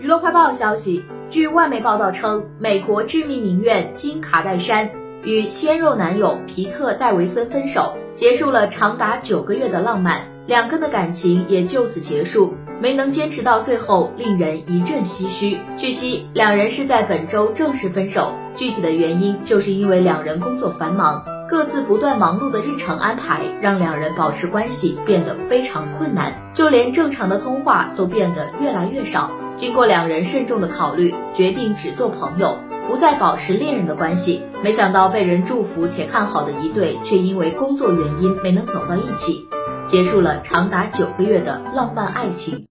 娱乐快报消息，据外媒报道称，美国知名名媛金卡戴珊与鲜肉男友皮特戴维森分手，结束了长达九个月的浪漫，两个人的感情也就此结束。没能坚持到最后，令人一阵唏嘘。据悉，两人是在本周正式分手，具体的原因就是因为两人工作繁忙，各自不断忙碌的日常安排，让两人保持关系变得非常困难，就连正常的通话都变得越来越少。经过两人慎重的考虑，决定只做朋友，不再保持恋人的关系。没想到被人祝福且看好的一对，却因为工作原因没能走到一起，结束了长达九个月的浪漫爱情。